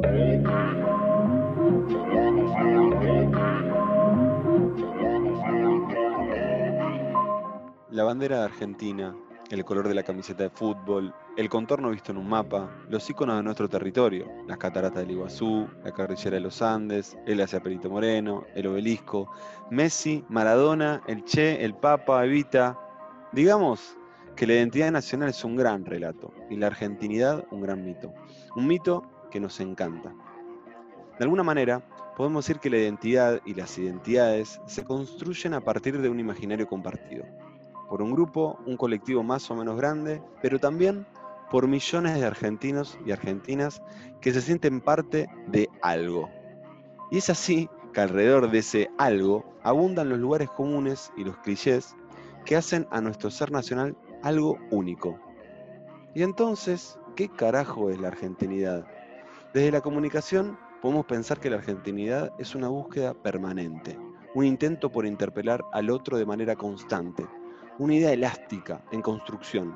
La bandera de Argentina, el color de la camiseta de fútbol, el contorno visto en un mapa, los iconos de nuestro territorio, las cataratas del Iguazú, la carrillera de los Andes, el hacia Perito Moreno, el obelisco, Messi, Maradona, el Che, el Papa, Evita. Digamos que la identidad nacional es un gran relato y la argentinidad un gran mito. Un mito que nos encanta. De alguna manera, podemos decir que la identidad y las identidades se construyen a partir de un imaginario compartido por un grupo, un colectivo más o menos grande, pero también por millones de argentinos y argentinas que se sienten parte de algo. Y es así que alrededor de ese algo abundan los lugares comunes y los clichés que hacen a nuestro ser nacional algo único. Y entonces, ¿qué carajo es la argentinidad? Desde la comunicación podemos pensar que la argentinidad es una búsqueda permanente, un intento por interpelar al otro de manera constante, una idea elástica en construcción.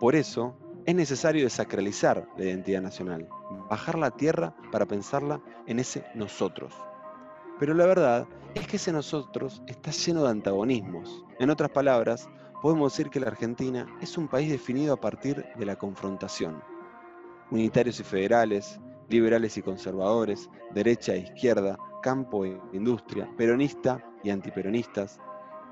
Por eso, es necesario desacralizar la identidad nacional, bajar la tierra para pensarla en ese nosotros. Pero la verdad es que ese nosotros está lleno de antagonismos. En otras palabras, podemos decir que la Argentina es un país definido a partir de la confrontación. Unitarios y federales, liberales y conservadores, derecha e izquierda, campo e industria, peronista y antiperonistas,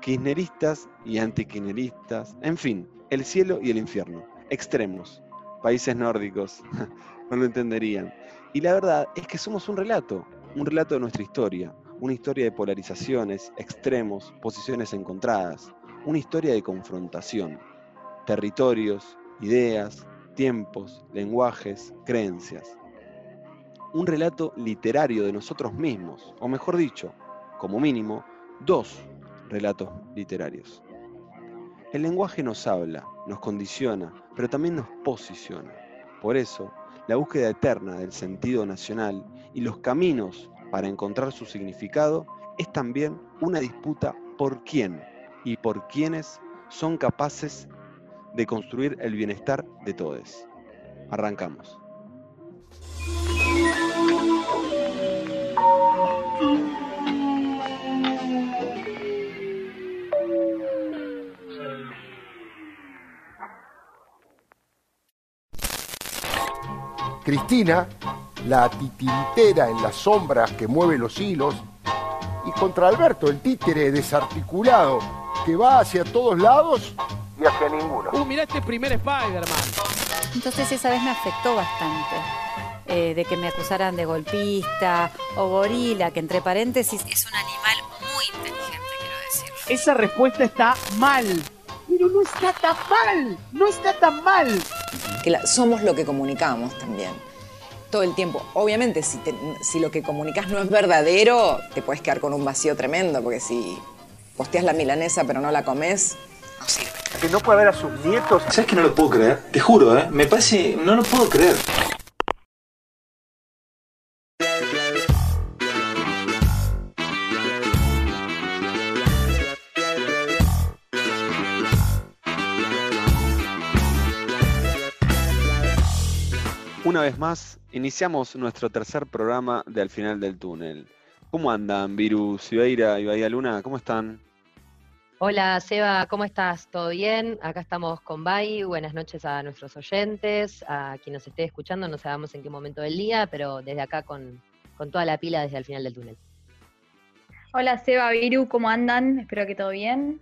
kirchneristas y antikirchneristas, en fin, el cielo y el infierno, extremos, países nórdicos, no lo entenderían. Y la verdad es que somos un relato, un relato de nuestra historia, una historia de polarizaciones, extremos, posiciones encontradas, una historia de confrontación, territorios, ideas, tiempos, lenguajes, creencias. Un relato literario de nosotros mismos, o mejor dicho, como mínimo, dos relatos literarios. El lenguaje nos habla, nos condiciona, pero también nos posiciona. Por eso, la búsqueda eterna del sentido nacional y los caminos para encontrar su significado es también una disputa por quién y por quiénes son capaces de construir el bienestar de todos. Arrancamos. Cristina, la titiritera en las sombras que mueve los hilos, y contra Alberto, el títere desarticulado que va hacia todos lados hacia ninguno. Uh, mirá este primer Spider-Man. Entonces esa vez me afectó bastante. eh, de que me acusaran de golpista o gorila, que entre paréntesis es un animal muy inteligente, quiero decirlo. Esa respuesta está mal. Pero no está tan mal. No está tan mal. que la- somos lo que comunicamos también. Todo el tiempo. Obviamente, si, te- si lo que comunicas no es verdadero, te puedes quedar con un vacío tremendo, porque si posteas la milanesa pero no la comes. Que no puede ver a sus nietos. ¿Sabes que no lo puedo creer? Te juro, ¿eh? Me parece... No lo puedo creer. Una vez más, iniciamos nuestro tercer programa de Al final del túnel. ¿Cómo andan, Virus, Cibeira y Bahía Luna? ¿Cómo están? Hola Seba, ¿cómo estás? ¿Todo bien? Acá estamos con Bai. Buenas noches a nuestros oyentes, a quien nos esté escuchando. No sabemos en qué momento del día, pero desde acá con, con toda la pila desde el final del túnel. Hola Seba, Viru, ¿cómo andan? Espero que todo bien.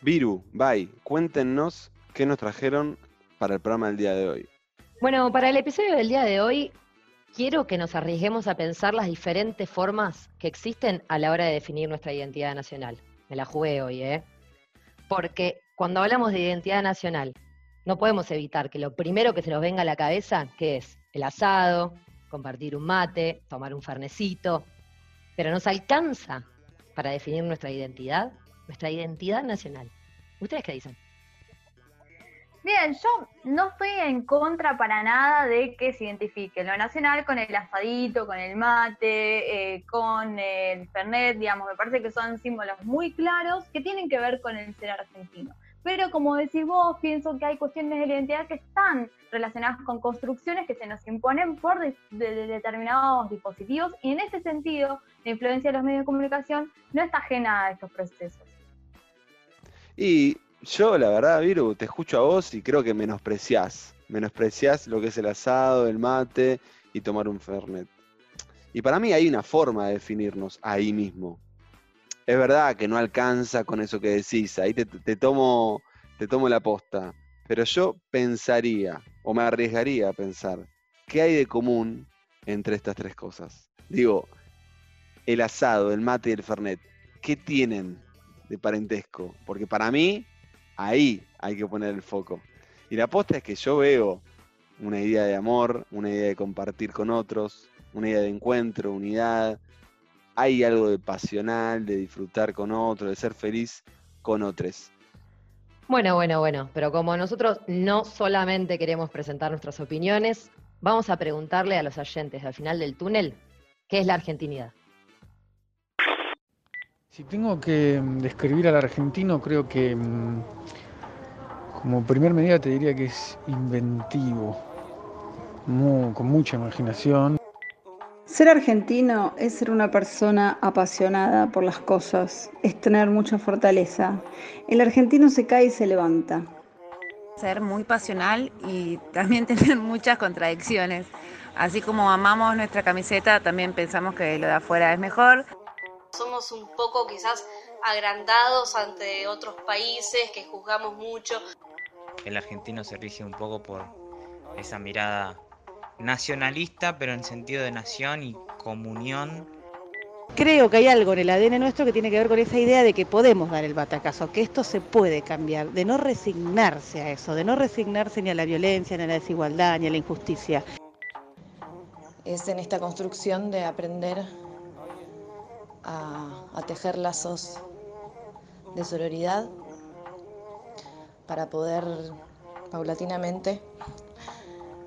Viru, Bai, cuéntenos qué nos trajeron para el programa del día de hoy. Bueno, para el episodio del día de hoy, quiero que nos arriesguemos a pensar las diferentes formas que existen a la hora de definir nuestra identidad nacional. Me la jugué hoy, ¿eh? Porque cuando hablamos de identidad nacional, no podemos evitar que lo primero que se nos venga a la cabeza, que es el asado, compartir un mate, tomar un farnecito, pero nos alcanza para definir nuestra identidad, nuestra identidad nacional. ¿Ustedes qué dicen? Bien, yo no estoy en contra para nada de que se identifique lo nacional con el asadito, con el mate, eh, con el fernet, digamos, me parece que son símbolos muy claros que tienen que ver con el ser argentino. Pero como decís vos, pienso que hay cuestiones de la identidad que están relacionadas con construcciones que se nos imponen por determinados dispositivos y en ese sentido la influencia de los medios de comunicación no está ajena a estos procesos. Y yo, la verdad, Viru, te escucho a vos y creo que menospreciás. Menospreciás lo que es el asado, el mate y tomar un Fernet. Y para mí hay una forma de definirnos ahí mismo es verdad que no alcanza con eso que decís, ahí te, tomo, te tomo la posta, pero yo pensaría, o me arriesgaría a pensar, ¿qué hay de común entre estas tres cosas? Digo, el asado, el mate y el fernet, ¿qué tienen de parentesco? Porque para mí, ahí hay que poner el foco. Y la posta es que yo veo una idea de amor, una idea de compartir con otros, una idea de encuentro, unidad, hay algo de pasional, de disfrutar con otros, de ser feliz con otros. Bueno, bueno, bueno, pero como nosotros no solamente queremos presentar nuestras opiniones, vamos a preguntarle a los oyentes al final del túnel qué es la argentinidad. Si tengo que mm, describir al argentino, creo que mm, como primer medida te diría que es inventivo, con mucha imaginación. Ser argentino es ser una persona apasionada por las cosas, es tener mucha fortaleza. El argentino se cae y se levanta. Ser muy pasional y también tener muchas contradicciones. Así como amamos nuestra camiseta, también pensamos que lo de afuera es mejor. Somos un poco quizás agrandados ante otros países que juzgamos mucho. El argentino se rige un poco por esa mirada nacionalista, pero en sentido de nación y comunión. Creo que hay algo en el ADN nuestro que tiene que ver con esa idea de que podemos dar el batacazo, que esto se puede cambiar, de no resignarse a eso, de no resignarse ni a la violencia, ni a la desigualdad, ni a la injusticia. Es en esta construcción de aprender a, a tejer lazos de sororidad para poder paulatinamente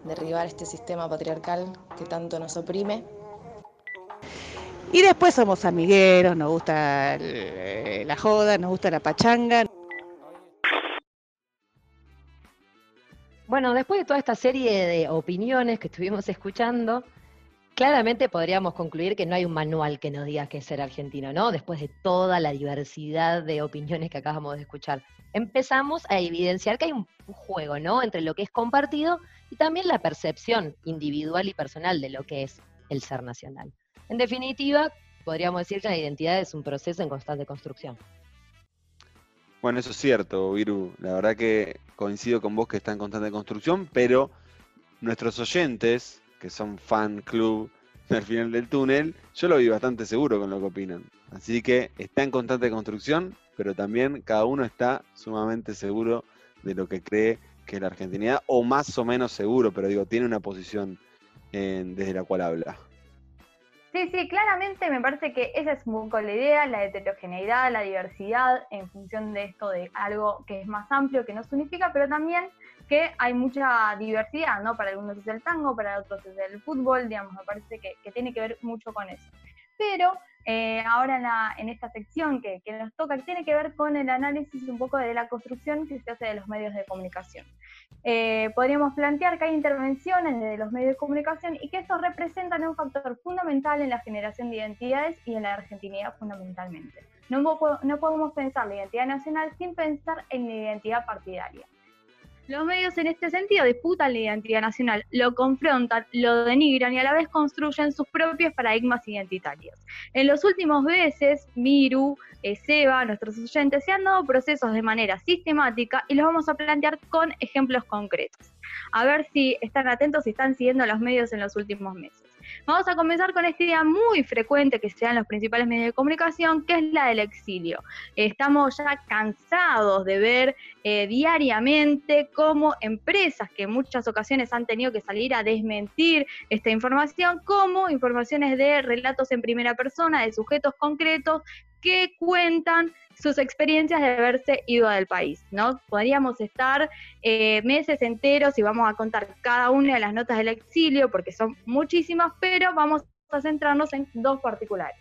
derribar este sistema patriarcal que tanto nos oprime. Y después somos amigueros, nos gusta la joda, nos gusta la pachanga. Bueno, después de toda esta serie de opiniones que estuvimos escuchando, claramente podríamos concluir que no hay un manual que nos diga qué es ser argentino, ¿no? Después de toda la diversidad de opiniones que acabamos de escuchar. Empezamos a evidenciar que hay un juego, ¿no? Entre lo que es compartido y también la percepción individual y personal de lo que es el ser nacional. En definitiva, podríamos decir que la identidad es un proceso en constante construcción. Bueno, eso es cierto, Viru. La verdad que coincido con vos que está en constante construcción, pero nuestros oyentes, que son fan club al final del túnel, yo lo vi bastante seguro con lo que opinan. Así que está en constante construcción, pero también cada uno está sumamente seguro de lo que cree que la argentinidad, o más o menos seguro, pero digo, tiene una posición desde la cual habla. Sí, sí, claramente me parece que esa es un poco la idea, la heterogeneidad, la diversidad, en función de esto de algo que es más amplio, que nos unifica, pero también que hay mucha diversidad, ¿no? Para algunos es el tango, para otros es el fútbol, digamos, me parece que, que tiene que ver mucho con eso. Pero eh, ahora en, esta sección que, nos toca, que tiene que ver con el análisis un poco de la construcción que se hace de los medios de comunicación. Eh, podríamos plantear que hay intervenciones de los medios de comunicación y que estos representan un factor fundamental en la generación de identidades y en la argentinidad fundamentalmente. No, no podemos pensar la identidad nacional sin pensar en la identidad partidaria. Los medios en este sentido disputan la identidad nacional, lo confrontan, lo denigran y a la vez construyen sus propios paradigmas identitarios. En los últimos meses, Miru, eh, Seba, nuestros oyentes, se han dado procesos de manera sistemática y los vamos a plantear con ejemplos concretos. A ver si están atentos y están siguiendo los medios en los últimos meses. Vamos a comenzar con esta idea muy frecuente que se da los principales medios de comunicación, que es la del exilio. Estamos ya cansados de ver eh, diariamente cómo empresas que en muchas ocasiones han tenido que salir a desmentir esta información, como informaciones de relatos en primera persona, de sujetos concretos que cuentan sus experiencias de haberse ido del país, ¿no? Podríamos estar eh, meses enteros y vamos a contar cada una de las notas del exilio, porque son muchísimas, pero vamos a centrarnos en dos particulares.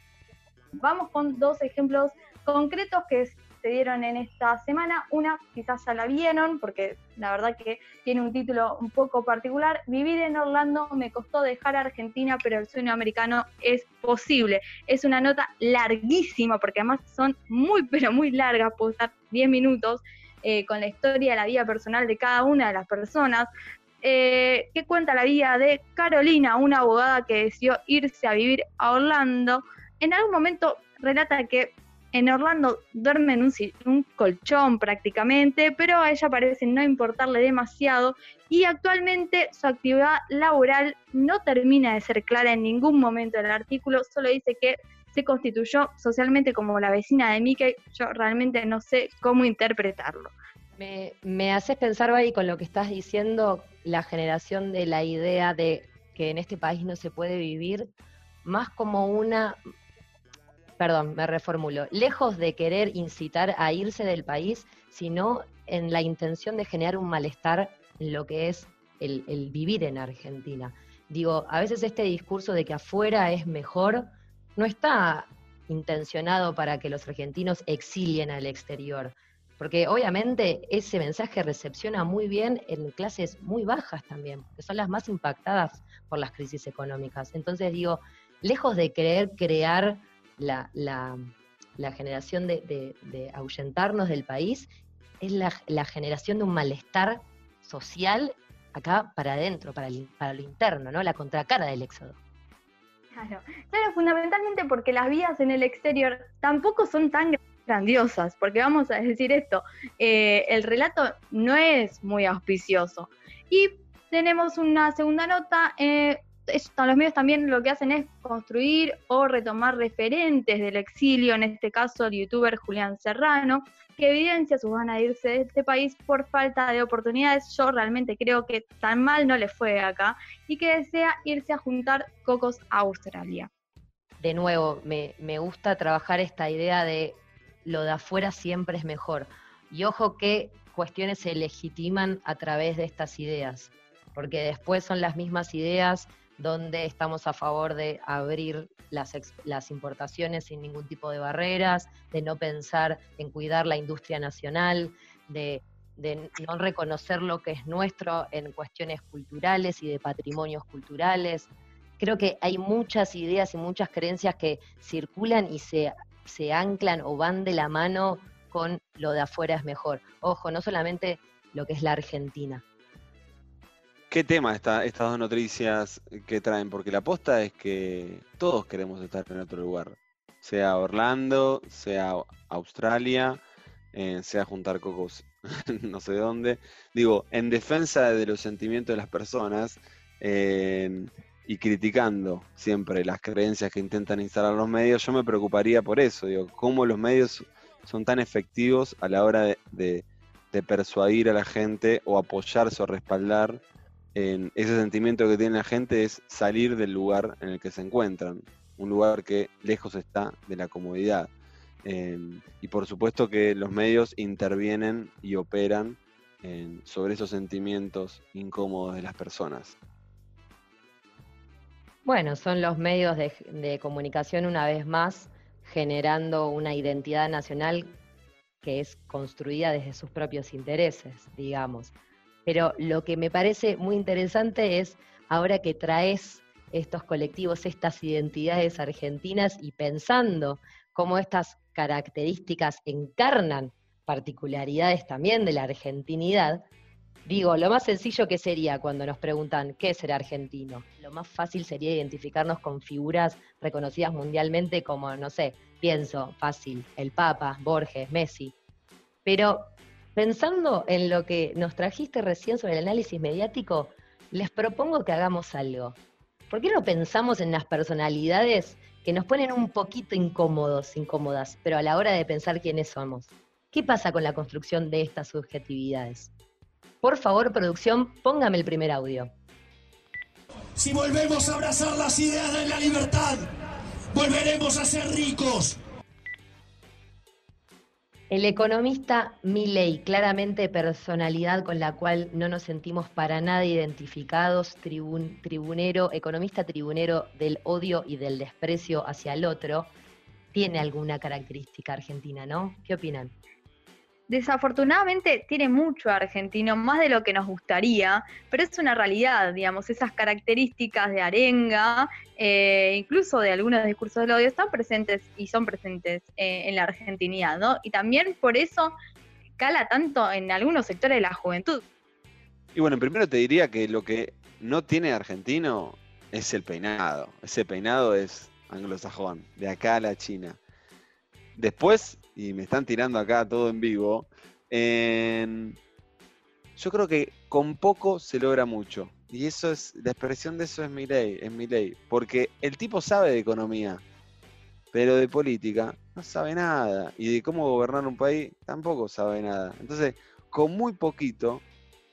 Vamos con dos ejemplos concretos que se dieron en esta semana. Una quizás ya la vieron, porque la verdad que tiene un título un poco particular. Vivir en Orlando me costó dejar a Argentina, pero el sueño americano es posible. Es una nota larguísima, porque además son muy, pero muy largas, puedo estar 10 minutos. Eh, con la historia de la vida personal de cada una de las personas, eh, que cuenta la vida de Carolina, una abogada que decidió irse a vivir a Orlando. En algún momento relata que en Orlando duerme en un, colchón prácticamente, pero a ella parece no importarle demasiado y actualmente su actividad laboral no termina de ser clara en ningún momento del artículo, solo dice que se constituyó socialmente como la vecina de Mickey, yo realmente no sé cómo interpretarlo. Me, me haces pensar, Bari, con lo que estás diciendo, la generación de la idea de que en este país no se puede vivir, más como una, perdón, me reformulo, lejos de querer incitar a irse del país, sino en la intención de generar un malestar en lo que es el, vivir en Argentina. Digo, a veces este discurso de que afuera es mejor no está intencionado para que los argentinos exilien al exterior, porque obviamente ese mensaje recepciona muy bien en clases muy bajas también, que son las más impactadas por las crisis económicas. Entonces digo, lejos de querer crear la, generación de, ahuyentarnos del país, es la, generación de un malestar social acá para adentro, para, para lo interno, ¿no? La contracara del éxodo. Claro, claro, fundamentalmente porque las vías en el exterior tampoco son tan grandiosas, porque vamos a decir esto, eh, el relato no es muy auspicioso. Y tenemos una segunda nota, eh, los medios también lo que hacen es construir o retomar referentes del exilio, en este caso el youtuber Julián Serrano, que evidencia su ganas de irse de este país por falta de oportunidades. Yo realmente creo que tan mal no le fue acá y que desea irse a juntar cocos a Australia. De nuevo, me, me gusta trabajar esta idea de lo de afuera siempre es mejor. Y ojo que cuestiones se legitiman a través de estas ideas, porque después son las mismas ideas donde estamos a favor de abrir las, importaciones sin ningún tipo de barreras, de no pensar en cuidar la industria nacional, de, de no reconocer lo que es nuestro en cuestiones culturales y de patrimonios culturales. Creo que hay muchas ideas y muchas creencias que circulan y se se anclan o van de la mano con lo de afuera es mejor. Ojo, no solamente lo que es la Argentina. ¿Qué tema está, estas dos noticias que traen? Porque la aposta es que todos queremos estar en otro lugar, sea Orlando, sea Australia, eh, sea juntar cocos no sé dónde. Digo, en defensa de los sentimientos de las personas, eh, y criticando siempre las creencias que intentan instalar los medios, yo me preocuparía por eso, digo, cómo los medios son tan efectivos a la hora de, persuadir a la gente o apoyarse o respaldar en ese sentimiento que tiene la gente es salir del lugar en el que se encuentran, un lugar que lejos está de la comodidad. y por supuesto que los medios intervienen y operan sobre esos sentimientos incómodos de las personas. Bueno, son los medios de, comunicación una vez más generando una identidad nacional que es construida desde sus propios intereses, digamos. Pero lo que me parece muy interesante es ahora que traes estos colectivos, estas identidades argentinas y pensando cómo estas características encarnan particularidades también de la argentinidad, Digo, lo más sencillo que sería cuando nos preguntan qué es ser argentino. Lo más fácil sería identificarnos con figuras reconocidas mundialmente como, no sé, pienso, fácil, el Papa, Borges, Messi. Pero pensando en lo que nos trajiste recién sobre el análisis mediático, les propongo que hagamos algo. ¿Por qué no pensamos en las personalidades que nos ponen un poquito incómodos, incómodas, pero a la hora de pensar quiénes somos? ¿Qué pasa con la construcción de estas subjetividades? Por favor, producción, póngame el primer audio. Si volvemos a abrazar las ideas de la libertad, volveremos a ser ricos. El economista Milley, claramente personalidad con la cual no nos sentimos para nada identificados, tribunero, economista tribunero del odio y del desprecio hacia el otro, tiene alguna característica argentina, ¿no? ¿Qué opinan? Desafortunadamente tiene mucho argentino, más de lo que nos gustaría, pero es una realidad, digamos, esas características de arenga, eh, incluso de algunos discursos del odio, están presentes y son presentes eh, en la argentinidad, ¿no? Y también por eso cala tanto en algunos sectores de la juventud. Y bueno, primero te diría que lo que no tiene argentino es el peinado. Ese peinado es anglosajón, de acá a la China. Después, y me están tirando acá todo en vivo, yo creo que con poco se logra mucho. Y eso es, la expresión de eso es mi ley, es mi ley. Porque el tipo sabe de economía, pero de política no sabe nada. Y de cómo gobernar un país tampoco sabe nada. Entonces, con muy poquito,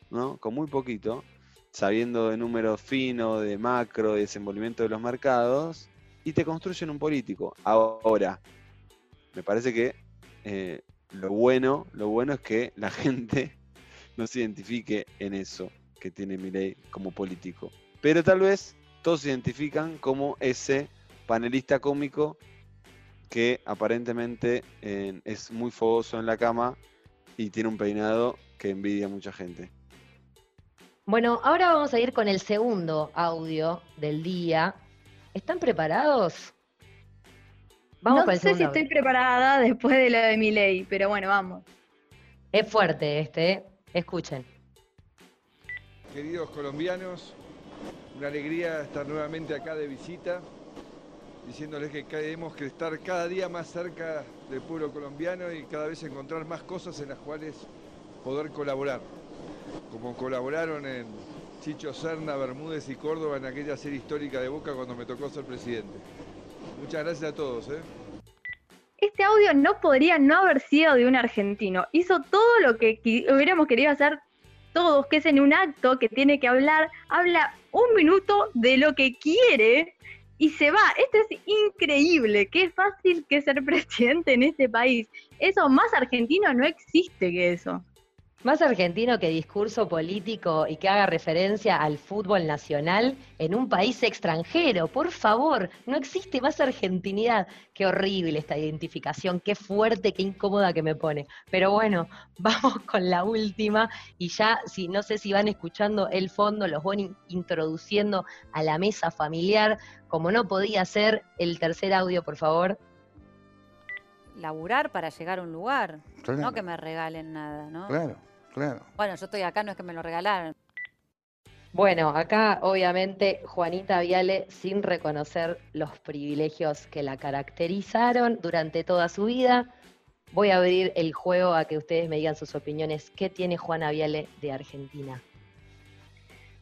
¿no? Con muy poquito, sabiendo de números finos, de macro, de desenvolvimiento de los mercados, y te construyen un político. Ahora, me parece que eh, lo bueno, lo bueno es que la gente no se identifique en eso que tiene Milei como político. Pero tal vez todos se identifican como ese panelista cómico que aparentemente eh, es muy fogoso en la cama y tiene un peinado que envidia a mucha gente. Bueno, ahora vamos a ir con el segundo audio del día. ¿Están preparados? No sé si estoy preparada después de lo de mi ley, pero bueno, vamos. Es fuerte este, ¿eh? escuchen. Queridos colombianos, una alegría estar nuevamente acá de visita, diciéndoles que tenemos que estar cada día más cerca del pueblo colombiano y cada vez encontrar más cosas en las cuales poder colaborar, como colaboraron en Chicho Serna, Bermúdez y Córdoba en aquella serie histórica de Boca cuando me tocó ser presidente. Muchas gracias a todos. ¿eh? Este audio no podría no haber sido de un argentino. Hizo todo lo que hubiéramos querido hacer todos, que es en un acto que tiene que hablar, habla un minuto de lo que quiere y se va. Esto es increíble. Qué fácil que ser presidente en este país. Eso más argentino no existe que eso. Más argentino que discurso político y que haga referencia al fútbol nacional en un país extranjero. Por favor, no existe más argentinidad. Qué horrible esta identificación, qué fuerte, qué incómoda que me pone. Pero bueno, vamos con la última y ya, si no sé si van escuchando el fondo, los voy introduciendo a la mesa familiar, como no podía ser el tercer audio, por favor laburar para llegar a un lugar, no que me regalen nada, ¿no? Claro. Bueno, yo estoy acá, no es que me lo regalaron. Bueno, acá obviamente Juanita Viale, sin reconocer los privilegios que la caracterizaron durante toda su vida, voy a abrir el juego a que ustedes me digan sus opiniones. ¿Qué tiene Juana Viale de Argentina?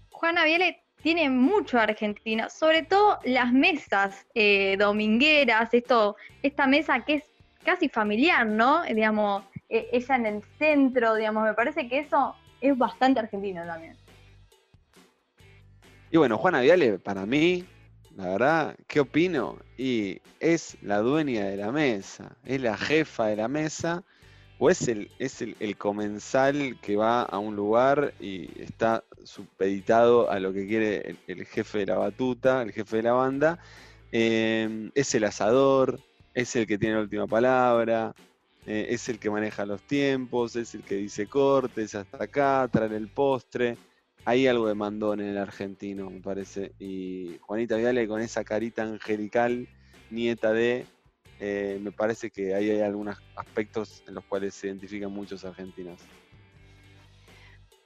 Juana Viale tiene mucho Argentina, sobre todo las mesas eh, domingueras, esto, esta mesa que es casi familiar, ¿no? Digamos, e, ella en el centro, digamos, me parece que eso es bastante argentino también. Y bueno, Juana Viale, para mí, la verdad, ¿qué opino? Y es la dueña de la mesa, es la jefa de la mesa, o es el, es el, comensal que va a un lugar y está supeditado a lo que quiere el, jefe de la batuta, el jefe de la banda, eh, es el asador, es el que tiene la última palabra, eh, es el que maneja los tiempos, es el que dice cortes hasta acá, trae el postre. Hay algo de mandón en el argentino, me parece. Y Juanita Viale con esa carita angelical, nieta de, eh, me parece que ahí hay algunos aspectos en los cuales se identifican muchos argentinos.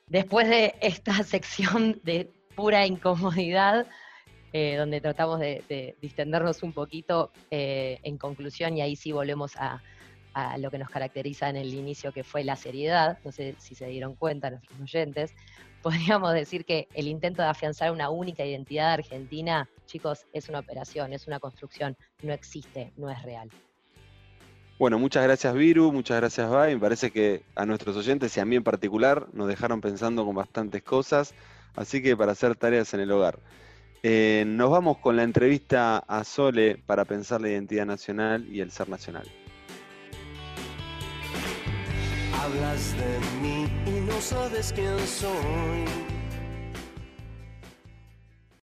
Después de esta sección de pura incomodidad, eh, donde tratamos de, distendernos un poquito en conclusión y ahí sí volvemos a, a lo que nos caracteriza en el inicio, que fue la seriedad, no sé si se dieron cuenta nuestros oyentes, podríamos decir que el intento de afianzar una única identidad argentina, chicos, es una operación, es una construcción, no existe, no es real. Bueno, muchas gracias Viru, muchas gracias Bay. Me parece que a nuestros oyentes y a mí en particular nos dejaron pensando con bastantes cosas, así que para hacer tareas en el hogar. Eh, nos vamos con la entrevista a Sole para pensar la identidad nacional y el ser nacional. Hablas de mí y no sabes quién soy.